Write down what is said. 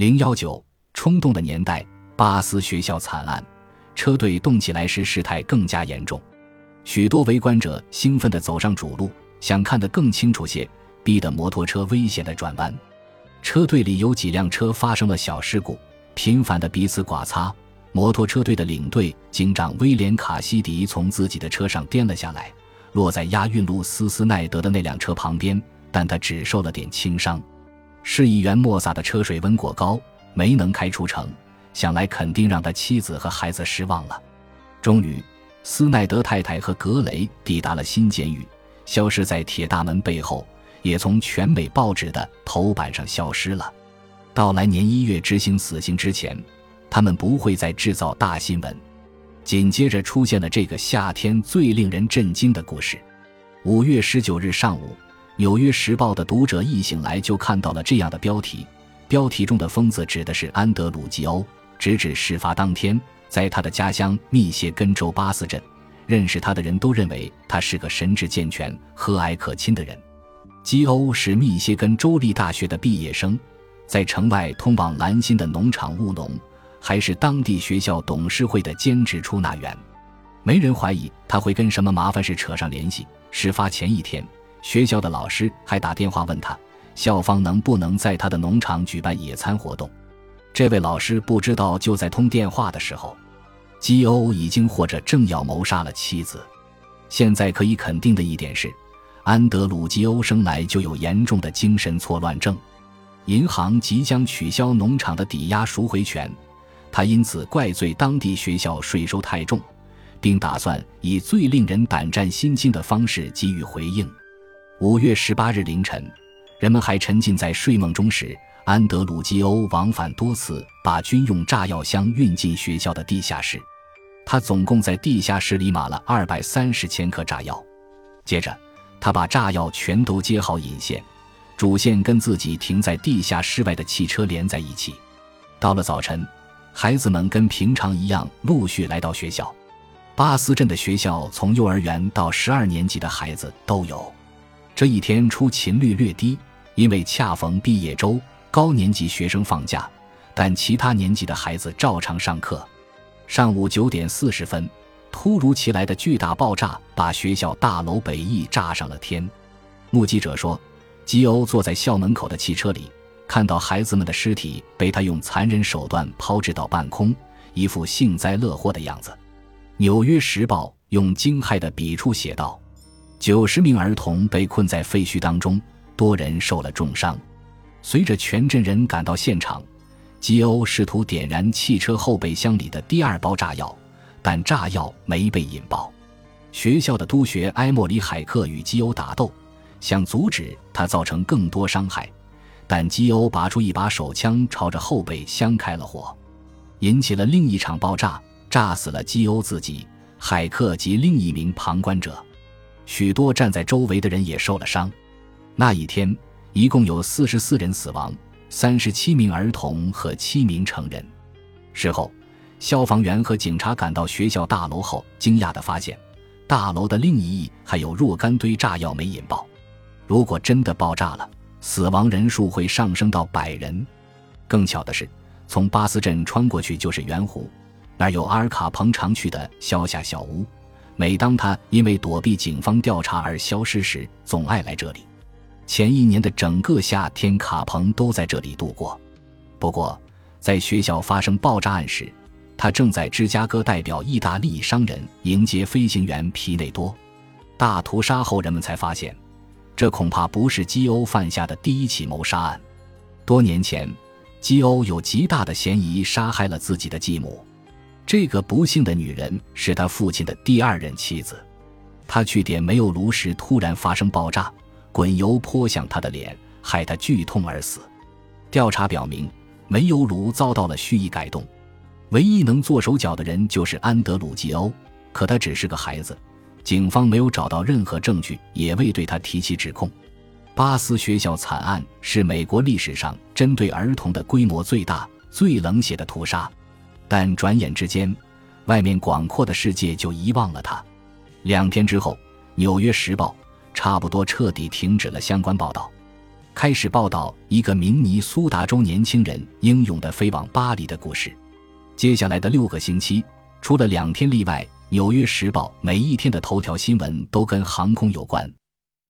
零幺九，冲动的年代，巴斯学校惨案，车队动起来时事态更加严重，许多围观者兴奋地走上主路，想看得更清楚些，逼得摩托车危险地转弯。车队里有几辆车发生了小事故，频繁的彼此剐擦。摩托车队的领队警长威廉·卡西迪从自己的车上颠了下来，落在押运路斯斯奈德的那辆车旁边，但他只受了点轻伤。市议员莫萨的车水温过高，没能开出城，想来肯定让他妻子和孩子失望了。终于，斯奈德太太和格雷抵达了新监狱，消失在铁大门背后，也从全美报纸的头版上消失了。到来年一月执行死刑之前，他们不会再制造大新闻。紧接着出现了这个夏天最令人震惊的故事：五月十九日上午。《纽约时报》的读者一醒来就看到了这样的标题，标题中的“疯子”指的是安德鲁·吉欧。直至事发当天，在他的家乡密歇根州巴斯镇，认识他的人都认为他是个神智健全、和蔼可亲的人。基欧是密歇根州立大学的毕业生，在城外通往兰辛的农场务农，还是当地学校董事会的兼职出纳员。没人怀疑他会跟什么麻烦事扯上联系。事发前一天。学校的老师还打电话问他，校方能不能在他的农场举办野餐活动。这位老师不知道，就在通电话的时候，基欧已经或者正要谋杀了妻子。现在可以肯定的一点是，安德鲁·基欧生来就有严重的精神错乱症。银行即将取消农场的抵押赎回权，他因此怪罪当地学校税收太重，并打算以最令人胆战心惊的方式给予回应。五月十八日凌晨，人们还沉浸在睡梦中时，安德鲁·基欧往返多次，把军用炸药箱运进学校的地下室。他总共在地下室里码了二百三十千克炸药。接着，他把炸药全都接好引线，主线跟自己停在地下室外的汽车连在一起。到了早晨，孩子们跟平常一样陆续来到学校。巴斯镇的学校从幼儿园到十二年级的孩子都有。这一天出勤率略低，因为恰逢毕业周，高年级学生放假，但其他年级的孩子照常上课。上午九点四十分，突如其来的巨大爆炸把学校大楼北翼炸上了天。目击者说，吉欧坐在校门口的汽车里，看到孩子们的尸体被他用残忍手段抛掷到半空，一副幸灾乐祸的样子。《纽约时报》用惊骇的笔触写道。九十名儿童被困在废墟当中，多人受了重伤。随着全镇人赶到现场，基欧试图点燃汽车后备箱里的第二包炸药，但炸药没被引爆。学校的督学埃莫里·海克与基欧打斗，想阻止他造成更多伤害，但基欧拔出一把手枪，朝着后备箱开了火，引起了另一场爆炸，炸死了基欧自己、海克及另一名旁观者。许多站在周围的人也受了伤。那一天，一共有四十四人死亡，三十七名儿童和七名成人。事后，消防员和警察赶到学校大楼后，惊讶地发现，大楼的另一翼还有若干堆炸药没引爆。如果真的爆炸了，死亡人数会上升到百人。更巧的是，从巴斯镇穿过去就是圆湖，那儿有阿尔卡彭常去的消夏小屋。每当他因为躲避警方调查而消失时，总爱来这里。前一年的整个夏天，卡彭都在这里度过。不过，在学校发生爆炸案时，他正在芝加哥代表意大利商人迎接飞行员皮内多。大屠杀后，人们才发现，这恐怕不是基欧犯下的第一起谋杀案。多年前，基欧有极大的嫌疑杀害了自己的继母。这个不幸的女人是他父亲的第二任妻子，他去点煤油炉时突然发生爆炸，滚油泼向他的脸，害他剧痛而死。调查表明，煤油炉遭到了蓄意改动，唯一能做手脚的人就是安德鲁·吉欧，可他只是个孩子，警方没有找到任何证据，也未对他提起指控。巴斯学校惨案是美国历史上针对儿童的规模最大、最冷血的屠杀。但转眼之间，外面广阔的世界就遗忘了他。两天之后，《纽约时报》差不多彻底停止了相关报道。开始报道一个明尼苏达州年轻人英勇地飞往巴黎的故事。接下来的六个星期，除了两天例外，《纽约时报》每一天的头条新闻都跟航空有关。